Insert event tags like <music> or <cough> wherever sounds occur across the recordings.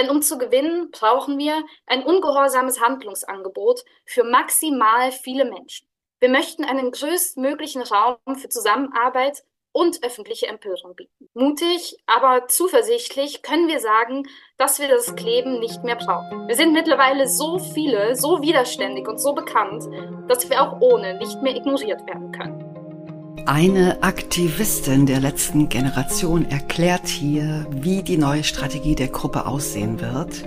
Denn um zu gewinnen, brauchen wir ein ungehorsames Handlungsangebot für maximal viele Menschen. Wir möchten einen größtmöglichen Raum für Zusammenarbeit und öffentliche Empörung bieten. Mutig, aber zuversichtlich können wir sagen, dass wir das Kleben nicht mehr brauchen. Wir sind mittlerweile so viele, so widerständig und so bekannt, dass wir auch ohne nicht mehr ignoriert werden können. Eine Aktivistin der letzten Generation erklärt hier, wie die neue Strategie der Gruppe aussehen wird.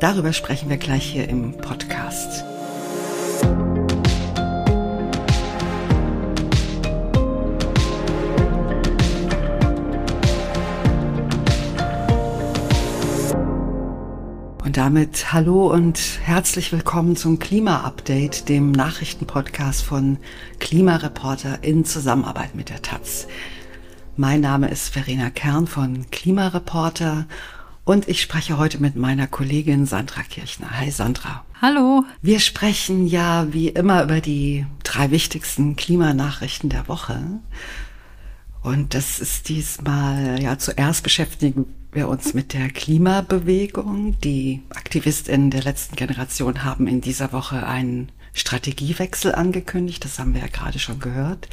Darüber sprechen wir gleich hier im Podcast. Damit hallo und herzlich willkommen zum Klima-Update, dem Nachrichtenpodcast von Klimareporter in Zusammenarbeit mit der Taz. Mein Name ist Verena Kern von Klimareporter und ich spreche heute mit meiner Kollegin Sandra Kirchner. Hi Sandra. Hallo. Wir sprechen ja wie immer über die drei wichtigsten Klimanachrichten der Woche. Und das ist diesmal, ja, zuerst beschäftigen wir uns mit der Klimabewegung. Die AktivistInnen der letzten Generation haben in dieser Woche einen Strategiewechsel angekündigt. Das haben wir ja gerade schon gehört.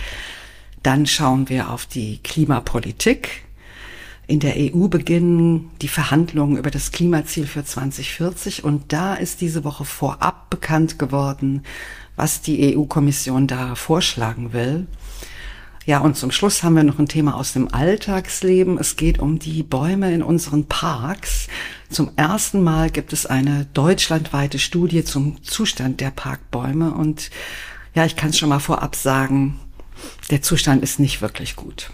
Dann schauen wir auf die Klimapolitik. In der EU beginnen die Verhandlungen über das Klimaziel für 2040 und da ist diese Woche vorab bekannt geworden, was die EU-Kommission da vorschlagen will. Ja, und zum Schluss haben wir noch ein Thema aus dem Alltagsleben. Es geht um die Bäume in unseren Parks. Zum ersten Mal gibt es eine deutschlandweite Studie zum Zustand der Parkbäume. Und ja, ich kann es schon mal vorab sagen, der Zustand ist nicht wirklich gut.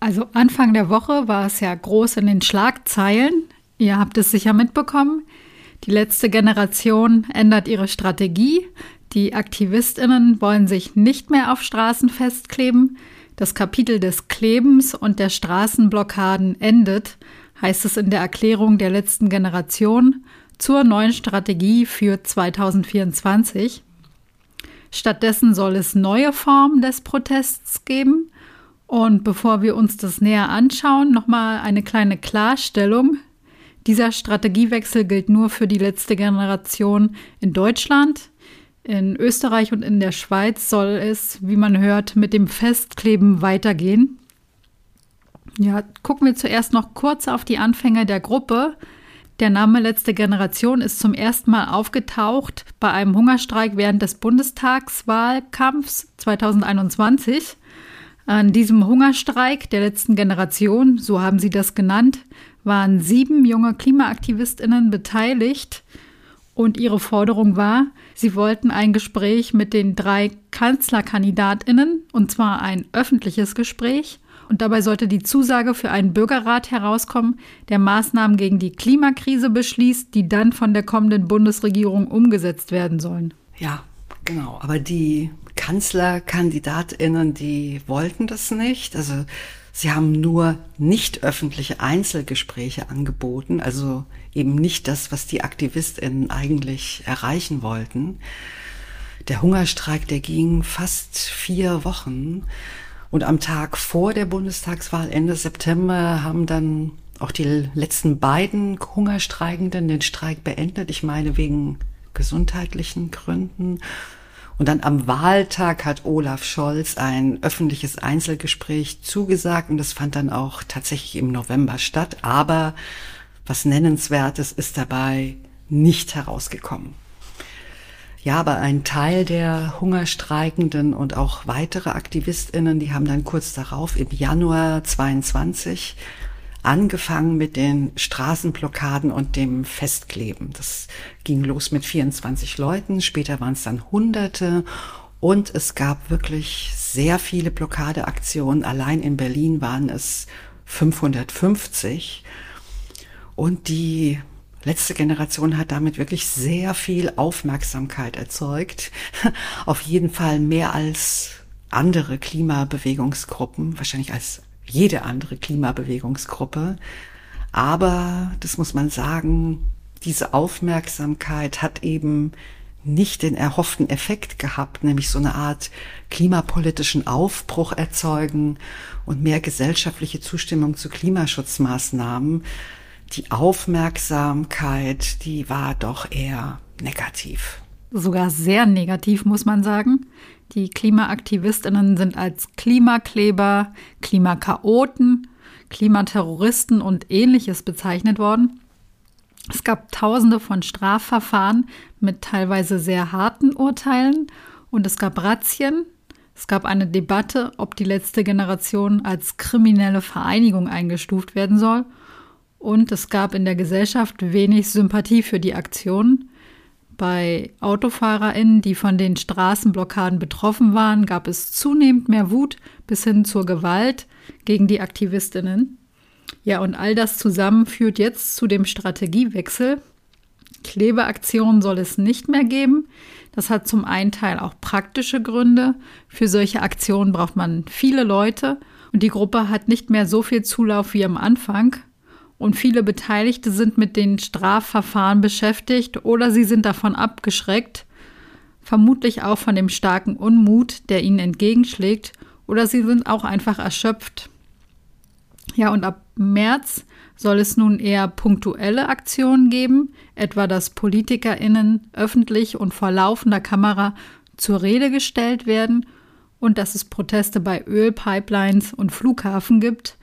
Also Anfang der Woche war es ja groß in den Schlagzeilen. Ihr habt es sicher mitbekommen. Die letzte Generation ändert ihre Strategie. Die Aktivistinnen wollen sich nicht mehr auf Straßen festkleben. Das Kapitel des Klebens und der Straßenblockaden endet, heißt es in der Erklärung der letzten Generation zur neuen Strategie für 2024. Stattdessen soll es neue Formen des Protests geben. Und bevor wir uns das näher anschauen, nochmal eine kleine Klarstellung. Dieser Strategiewechsel gilt nur für die letzte Generation in Deutschland. In Österreich und in der Schweiz soll es, wie man hört, mit dem Festkleben weitergehen. Ja, gucken wir zuerst noch kurz auf die Anfänge der Gruppe. Der Name Letzte Generation ist zum ersten Mal aufgetaucht bei einem Hungerstreik während des Bundestagswahlkampfs 2021. An diesem Hungerstreik der letzten Generation, so haben sie das genannt, waren sieben junge Klimaaktivistinnen beteiligt. Und ihre Forderung war, sie wollten ein Gespräch mit den drei Kanzlerkandidatinnen, und zwar ein öffentliches Gespräch. Und dabei sollte die Zusage für einen Bürgerrat herauskommen, der Maßnahmen gegen die Klimakrise beschließt, die dann von der kommenden Bundesregierung umgesetzt werden sollen. Ja, genau. Aber die Kanzlerkandidatinnen, die wollten das nicht. Also Sie haben nur nicht öffentliche Einzelgespräche angeboten, also eben nicht das, was die Aktivistinnen eigentlich erreichen wollten. Der Hungerstreik, der ging fast vier Wochen. Und am Tag vor der Bundestagswahl Ende September haben dann auch die letzten beiden Hungerstreikenden den Streik beendet. Ich meine wegen gesundheitlichen Gründen. Und dann am Wahltag hat Olaf Scholz ein öffentliches Einzelgespräch zugesagt und das fand dann auch tatsächlich im November statt. Aber was Nennenswertes ist dabei nicht herausgekommen. Ja, aber ein Teil der Hungerstreikenden und auch weitere Aktivistinnen, die haben dann kurz darauf im Januar 22 angefangen mit den Straßenblockaden und dem Festkleben. Das ging los mit 24 Leuten, später waren es dann Hunderte und es gab wirklich sehr viele Blockadeaktionen. Allein in Berlin waren es 550 und die letzte Generation hat damit wirklich sehr viel Aufmerksamkeit erzeugt. <laughs> Auf jeden Fall mehr als andere Klimabewegungsgruppen, wahrscheinlich als jede andere Klimabewegungsgruppe. Aber, das muss man sagen, diese Aufmerksamkeit hat eben nicht den erhofften Effekt gehabt, nämlich so eine Art klimapolitischen Aufbruch erzeugen und mehr gesellschaftliche Zustimmung zu Klimaschutzmaßnahmen. die Aufmerksamkeit, die war doch eher negativ. Sogar sehr negativ, muss man sagen. Die Klimaaktivistinnen sind als Klimakleber, Klimakaoten, Klimaterroristen und ähnliches bezeichnet worden. Es gab tausende von Strafverfahren mit teilweise sehr harten Urteilen und es gab Razzien. Es gab eine Debatte, ob die letzte Generation als kriminelle Vereinigung eingestuft werden soll. Und es gab in der Gesellschaft wenig Sympathie für die Aktion. Bei AutofahrerInnen, die von den Straßenblockaden betroffen waren, gab es zunehmend mehr Wut bis hin zur Gewalt gegen die AktivistInnen. Ja, und all das zusammen führt jetzt zu dem Strategiewechsel. Klebeaktionen soll es nicht mehr geben. Das hat zum einen Teil auch praktische Gründe. Für solche Aktionen braucht man viele Leute und die Gruppe hat nicht mehr so viel Zulauf wie am Anfang. Und viele Beteiligte sind mit den Strafverfahren beschäftigt oder sie sind davon abgeschreckt, vermutlich auch von dem starken Unmut, der ihnen entgegenschlägt, oder sie sind auch einfach erschöpft. Ja, und ab März soll es nun eher punktuelle Aktionen geben, etwa dass PolitikerInnen öffentlich und vor laufender Kamera zur Rede gestellt werden und dass es Proteste bei Ölpipelines und Flughafen gibt.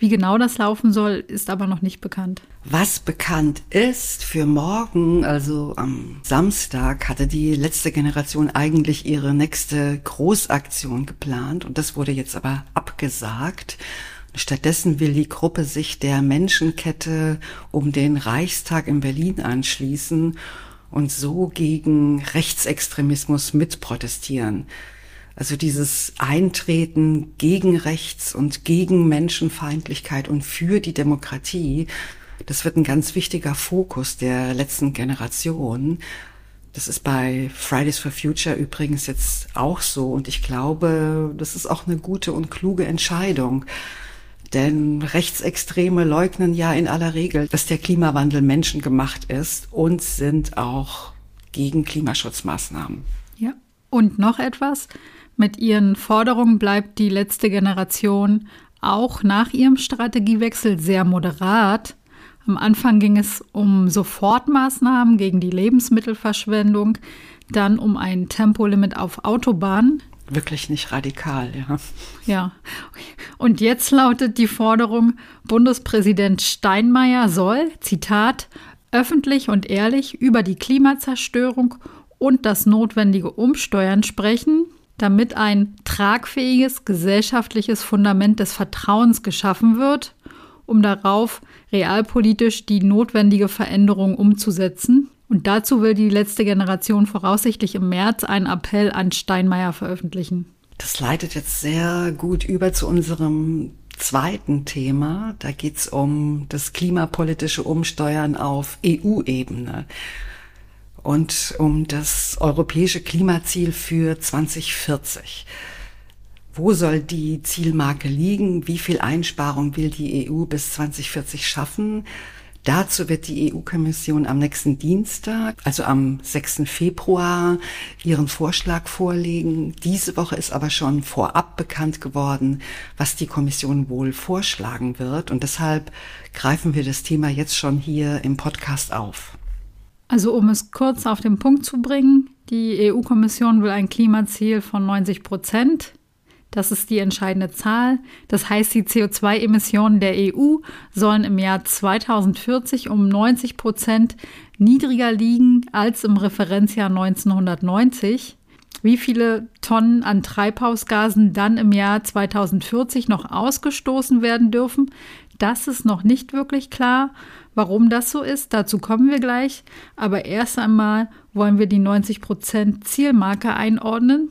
Wie genau das laufen soll, ist aber noch nicht bekannt. Was bekannt ist, für morgen, also am Samstag, hatte die letzte Generation eigentlich ihre nächste Großaktion geplant und das wurde jetzt aber abgesagt. Stattdessen will die Gruppe sich der Menschenkette um den Reichstag in Berlin anschließen und so gegen Rechtsextremismus mitprotestieren. Also dieses Eintreten gegen Rechts und gegen Menschenfeindlichkeit und für die Demokratie, das wird ein ganz wichtiger Fokus der letzten Generation. Das ist bei Fridays for Future übrigens jetzt auch so und ich glaube, das ist auch eine gute und kluge Entscheidung. Denn Rechtsextreme leugnen ja in aller Regel, dass der Klimawandel menschengemacht ist und sind auch gegen Klimaschutzmaßnahmen. Und noch etwas. Mit ihren Forderungen bleibt die letzte Generation auch nach ihrem Strategiewechsel sehr moderat. Am Anfang ging es um Sofortmaßnahmen gegen die Lebensmittelverschwendung, dann um ein Tempolimit auf Autobahnen, wirklich nicht radikal, ja. Ja. Und jetzt lautet die Forderung, Bundespräsident Steinmeier soll, Zitat, öffentlich und ehrlich über die Klimazerstörung und das notwendige Umsteuern sprechen, damit ein tragfähiges gesellschaftliches Fundament des Vertrauens geschaffen wird, um darauf realpolitisch die notwendige Veränderung umzusetzen. Und dazu will die letzte Generation voraussichtlich im März einen Appell an Steinmeier veröffentlichen. Das leitet jetzt sehr gut über zu unserem zweiten Thema. Da geht es um das klimapolitische Umsteuern auf EU-Ebene und um das europäische Klimaziel für 2040. Wo soll die Zielmarke liegen? Wie viel Einsparung will die EU bis 2040 schaffen? Dazu wird die EU-Kommission am nächsten Dienstag, also am 6. Februar, ihren Vorschlag vorlegen. Diese Woche ist aber schon vorab bekannt geworden, was die Kommission wohl vorschlagen wird. Und deshalb greifen wir das Thema jetzt schon hier im Podcast auf. Also um es kurz auf den Punkt zu bringen, die EU-Kommission will ein Klimaziel von 90 Prozent das ist die entscheidende Zahl. Das heißt, die CO2-Emissionen der EU sollen im Jahr 2040 um 90 Prozent niedriger liegen als im Referenzjahr 1990. Wie viele Tonnen an Treibhausgasen dann im Jahr 2040 noch ausgestoßen werden dürfen, das ist noch nicht wirklich klar. Warum das so ist, dazu kommen wir gleich. Aber erst einmal wollen wir die 90 Prozent Zielmarke einordnen.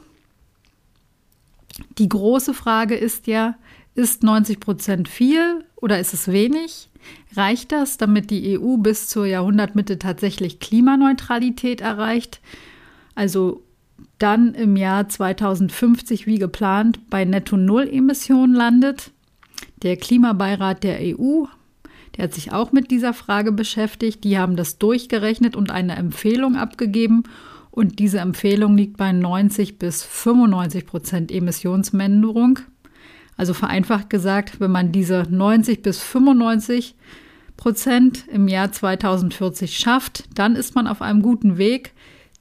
Die große Frage ist ja, ist 90 Prozent viel oder ist es wenig? Reicht das, damit die EU bis zur Jahrhundertmitte tatsächlich Klimaneutralität erreicht? Also dann im Jahr 2050 wie geplant bei Netto-Null-Emissionen landet? Der Klimabeirat der EU, der hat sich auch mit dieser Frage beschäftigt. Die haben das durchgerechnet und eine Empfehlung abgegeben. Und diese Empfehlung liegt bei 90 bis 95 Prozent Emissionsminderung. Also vereinfacht gesagt, wenn man diese 90 bis 95 Prozent im Jahr 2040 schafft, dann ist man auf einem guten Weg,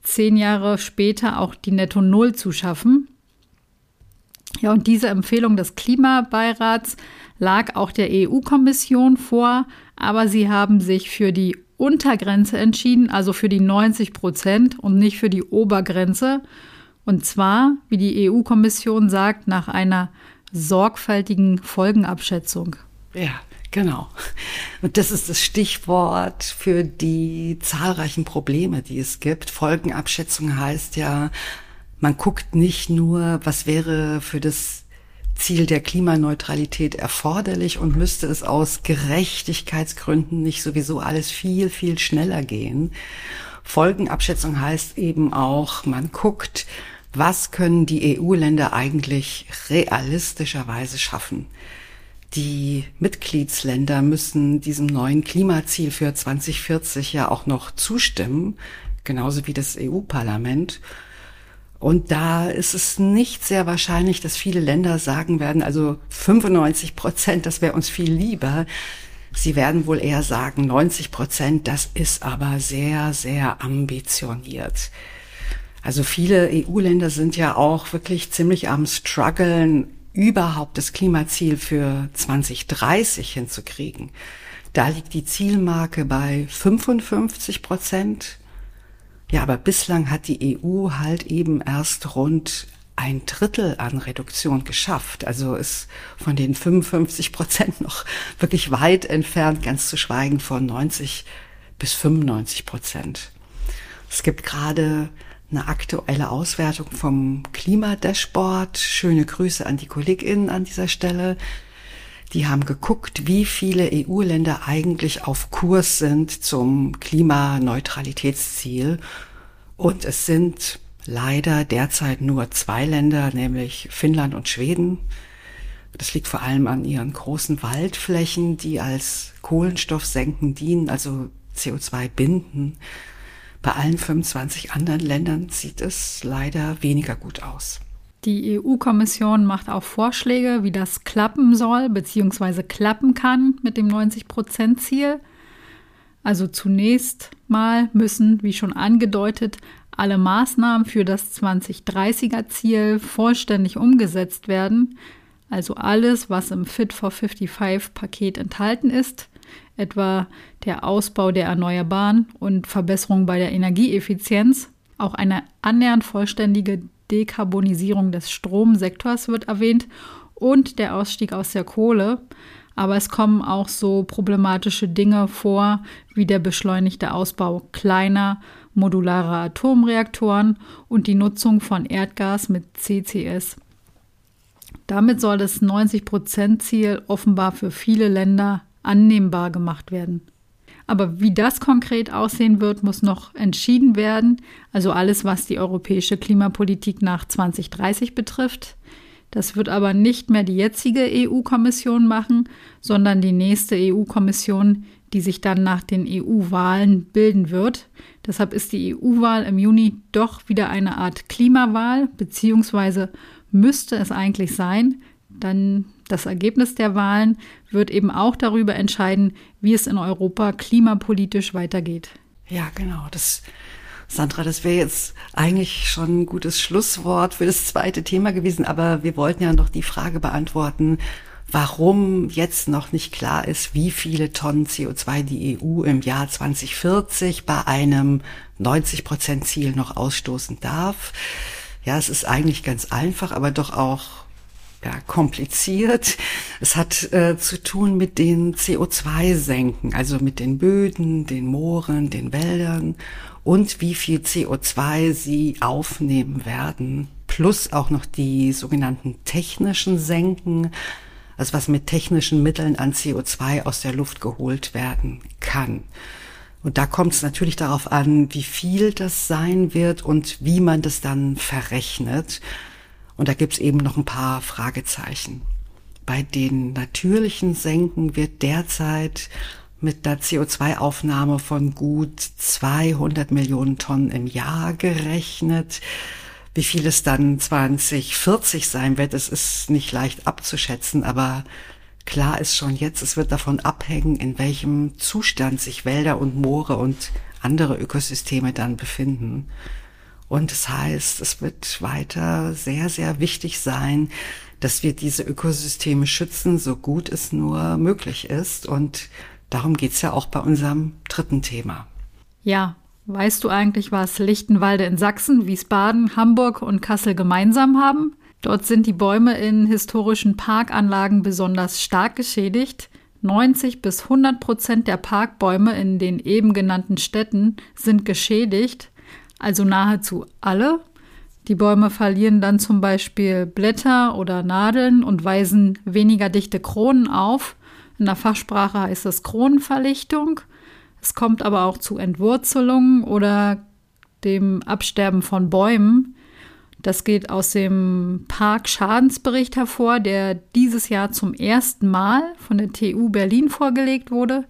zehn Jahre später auch die Netto Null zu schaffen. Ja, und diese Empfehlung des Klimabeirats lag auch der EU-Kommission vor, aber sie haben sich für die Untergrenze entschieden, also für die 90 Prozent und nicht für die Obergrenze. Und zwar, wie die EU-Kommission sagt, nach einer sorgfältigen Folgenabschätzung. Ja, genau. Und das ist das Stichwort für die zahlreichen Probleme, die es gibt. Folgenabschätzung heißt ja, man guckt nicht nur, was wäre für das Ziel der Klimaneutralität erforderlich und müsste es aus Gerechtigkeitsgründen nicht sowieso alles viel, viel schneller gehen. Folgenabschätzung heißt eben auch, man guckt, was können die EU-Länder eigentlich realistischerweise schaffen. Die Mitgliedsländer müssen diesem neuen Klimaziel für 2040 ja auch noch zustimmen, genauso wie das EU-Parlament. Und da ist es nicht sehr wahrscheinlich, dass viele Länder sagen werden, also 95 Prozent, das wäre uns viel lieber. Sie werden wohl eher sagen, 90 Prozent, das ist aber sehr, sehr ambitioniert. Also viele EU-Länder sind ja auch wirklich ziemlich am struggeln, überhaupt das Klimaziel für 2030 hinzukriegen. Da liegt die Zielmarke bei 55 Prozent. Ja, aber bislang hat die EU halt eben erst rund ein Drittel an Reduktion geschafft. Also ist von den 55 Prozent <laughs> noch wirklich weit entfernt, ganz zu schweigen von 90 bis 95 Prozent. Es gibt gerade eine aktuelle Auswertung vom Klimadashboard. Schöne Grüße an die KollegInnen an dieser Stelle. Die haben geguckt, wie viele EU-Länder eigentlich auf Kurs sind zum Klimaneutralitätsziel. Und es sind leider derzeit nur zwei Länder, nämlich Finnland und Schweden. Das liegt vor allem an ihren großen Waldflächen, die als Kohlenstoffsenken dienen, also CO2 binden. Bei allen 25 anderen Ländern sieht es leider weniger gut aus. Die EU-Kommission macht auch Vorschläge, wie das klappen soll bzw. klappen kann mit dem 90-Prozent-Ziel. Also zunächst mal müssen, wie schon angedeutet, alle Maßnahmen für das 2030er-Ziel vollständig umgesetzt werden. Also alles, was im Fit for 55-Paket enthalten ist, etwa der Ausbau der Erneuerbaren und Verbesserung bei der Energieeffizienz. Auch eine annähernd vollständige Dekarbonisierung des Stromsektors wird erwähnt und der Ausstieg aus der Kohle. Aber es kommen auch so problematische Dinge vor, wie der beschleunigte Ausbau kleiner, modularer Atomreaktoren und die Nutzung von Erdgas mit CCS. Damit soll das 90-Prozent-Ziel offenbar für viele Länder annehmbar gemacht werden. Aber wie das konkret aussehen wird, muss noch entschieden werden. Also alles, was die europäische Klimapolitik nach 2030 betrifft. Das wird aber nicht mehr die jetzige EU-Kommission machen, sondern die nächste EU-Kommission, die sich dann nach den EU-Wahlen bilden wird. Deshalb ist die EU-Wahl im Juni doch wieder eine Art Klimawahl, beziehungsweise müsste es eigentlich sein. Dann das Ergebnis der Wahlen wird eben auch darüber entscheiden, wie es in Europa klimapolitisch weitergeht. Ja, genau. Das, Sandra, das wäre jetzt eigentlich schon ein gutes Schlusswort für das zweite Thema gewesen, aber wir wollten ja noch die Frage beantworten, warum jetzt noch nicht klar ist, wie viele Tonnen CO2 die EU im Jahr 2040 bei einem 90 Prozent Ziel noch ausstoßen darf. Ja, es ist eigentlich ganz einfach, aber doch auch ja, kompliziert. Es hat äh, zu tun mit den CO2-Senken, also mit den Böden, den Mooren, den Wäldern und wie viel CO2 sie aufnehmen werden. Plus auch noch die sogenannten technischen Senken, also was mit technischen Mitteln an CO2 aus der Luft geholt werden kann. Und da kommt es natürlich darauf an, wie viel das sein wird und wie man das dann verrechnet. Und da gibt's eben noch ein paar Fragezeichen. Bei den natürlichen Senken wird derzeit mit der CO2-Aufnahme von gut 200 Millionen Tonnen im Jahr gerechnet. Wie viel es dann 2040 sein wird, das ist nicht leicht abzuschätzen, aber klar ist schon jetzt, es wird davon abhängen, in welchem Zustand sich Wälder und Moore und andere Ökosysteme dann befinden. Und das heißt, es wird weiter sehr, sehr wichtig sein, dass wir diese Ökosysteme schützen, so gut es nur möglich ist. Und darum geht's ja auch bei unserem dritten Thema. Ja, weißt du eigentlich, was Lichtenwalde in Sachsen, Wiesbaden, Hamburg und Kassel gemeinsam haben? Dort sind die Bäume in historischen Parkanlagen besonders stark geschädigt. 90 bis 100 Prozent der Parkbäume in den eben genannten Städten sind geschädigt, also nahezu alle. Die Bäume verlieren dann zum Beispiel Blätter oder Nadeln und weisen weniger dichte Kronen auf. In der Fachsprache heißt das Kronenverlichtung. Es kommt aber auch zu Entwurzelungen oder dem Absterben von Bäumen. Das geht aus dem Parkschadensbericht hervor, der dieses Jahr zum ersten Mal von der TU Berlin vorgelegt wurde.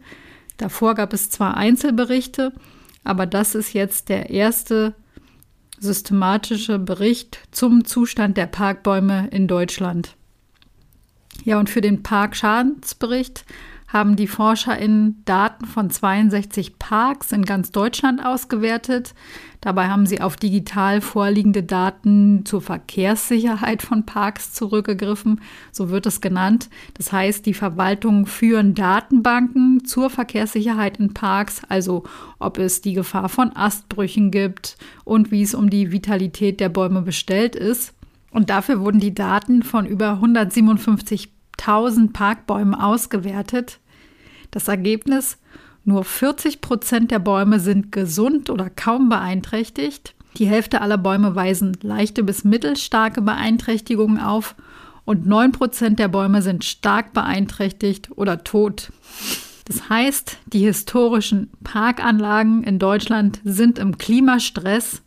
Davor gab es zwar Einzelberichte, aber das ist jetzt der erste systematische Bericht zum Zustand der Parkbäume in Deutschland. Ja, und für den Parkschadensbericht haben die ForscherInnen Daten von 62 Parks in ganz Deutschland ausgewertet. Dabei haben sie auf digital vorliegende Daten zur Verkehrssicherheit von Parks zurückgegriffen, so wird es genannt. Das heißt, die Verwaltungen führen Datenbanken zur Verkehrssicherheit in Parks, also ob es die Gefahr von Astbrüchen gibt und wie es um die Vitalität der Bäume bestellt ist. Und dafür wurden die Daten von über 157 1000 Parkbäumen ausgewertet. Das Ergebnis, nur 40 Prozent der Bäume sind gesund oder kaum beeinträchtigt. Die Hälfte aller Bäume weisen leichte bis mittelstarke Beeinträchtigungen auf und 9 Prozent der Bäume sind stark beeinträchtigt oder tot. Das heißt, die historischen Parkanlagen in Deutschland sind im Klimastress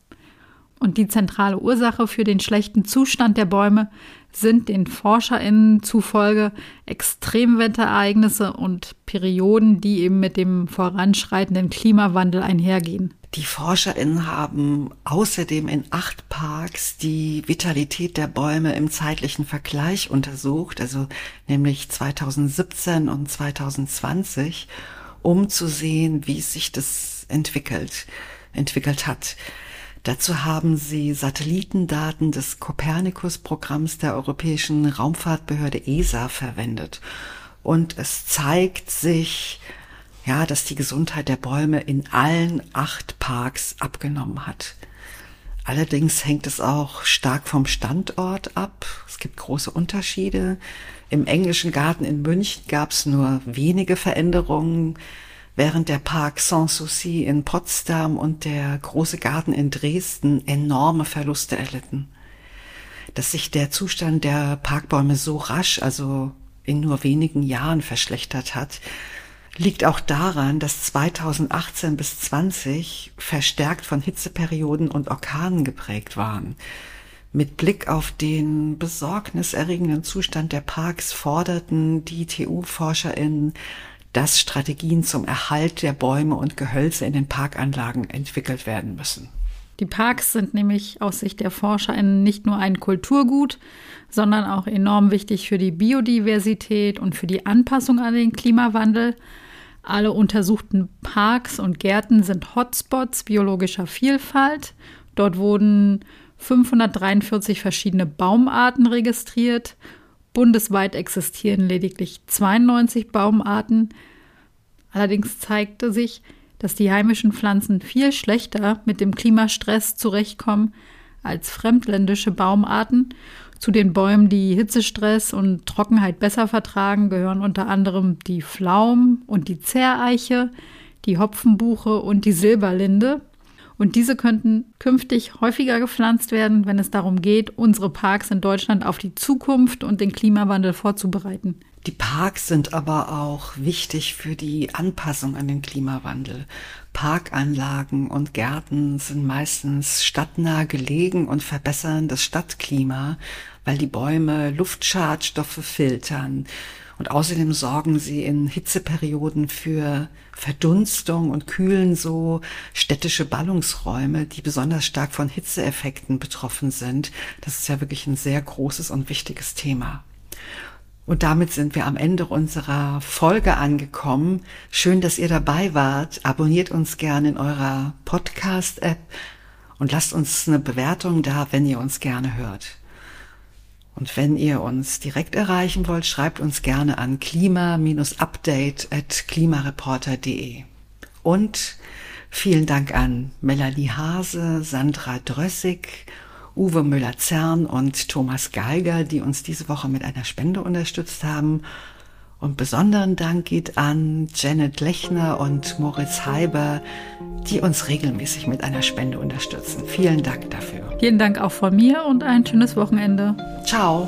und die zentrale Ursache für den schlechten Zustand der Bäume sind den ForscherInnen zufolge Extremwetterereignisse und Perioden, die eben mit dem voranschreitenden Klimawandel einhergehen. Die ForscherInnen haben außerdem in acht Parks die Vitalität der Bäume im zeitlichen Vergleich untersucht, also nämlich 2017 und 2020, um zu sehen, wie sich das entwickelt, entwickelt hat. Dazu haben sie Satellitendaten des Copernicus-Programms der Europäischen Raumfahrtbehörde ESA verwendet. Und es zeigt sich, ja, dass die Gesundheit der Bäume in allen acht Parks abgenommen hat. Allerdings hängt es auch stark vom Standort ab. Es gibt große Unterschiede. Im englischen Garten in München gab es nur wenige Veränderungen während der Park Sanssouci in Potsdam und der Große Garten in Dresden enorme Verluste erlitten. Dass sich der Zustand der Parkbäume so rasch, also in nur wenigen Jahren verschlechtert hat, liegt auch daran, dass 2018 bis 20 verstärkt von Hitzeperioden und Orkanen geprägt waren. Mit Blick auf den besorgniserregenden Zustand der Parks forderten die TU-ForscherInnen dass Strategien zum Erhalt der Bäume und Gehölze in den Parkanlagen entwickelt werden müssen. Die Parks sind nämlich aus Sicht der ForscherInnen nicht nur ein Kulturgut, sondern auch enorm wichtig für die Biodiversität und für die Anpassung an den Klimawandel. Alle untersuchten Parks und Gärten sind Hotspots biologischer Vielfalt. Dort wurden 543 verschiedene Baumarten registriert Bundesweit existieren lediglich 92 Baumarten. Allerdings zeigte sich, dass die heimischen Pflanzen viel schlechter mit dem Klimastress zurechtkommen als fremdländische Baumarten. Zu den Bäumen, die Hitzestress und Trockenheit besser vertragen, gehören unter anderem die Pflaum und die Zerreiche, die Hopfenbuche und die Silberlinde. Und diese könnten künftig häufiger gepflanzt werden, wenn es darum geht, unsere Parks in Deutschland auf die Zukunft und den Klimawandel vorzubereiten. Die Parks sind aber auch wichtig für die Anpassung an den Klimawandel. Parkanlagen und Gärten sind meistens stadtnah gelegen und verbessern das Stadtklima, weil die Bäume Luftschadstoffe filtern. Und außerdem sorgen sie in Hitzeperioden für Verdunstung und kühlen so städtische Ballungsräume, die besonders stark von Hitzeeffekten betroffen sind. Das ist ja wirklich ein sehr großes und wichtiges Thema. Und damit sind wir am Ende unserer Folge angekommen. Schön, dass ihr dabei wart. Abonniert uns gerne in eurer Podcast-App und lasst uns eine Bewertung da, wenn ihr uns gerne hört. Und wenn ihr uns direkt erreichen wollt, schreibt uns gerne an klima-update at klimareporter.de. Und vielen Dank an Melanie Hase, Sandra Drössig Uwe Müller-Zern und Thomas Geiger, die uns diese Woche mit einer Spende unterstützt haben. Und besonderen Dank geht an Janet Lechner und Moritz Heiber, die uns regelmäßig mit einer Spende unterstützen. Vielen Dank dafür. Vielen Dank auch von mir und ein schönes Wochenende. Ciao.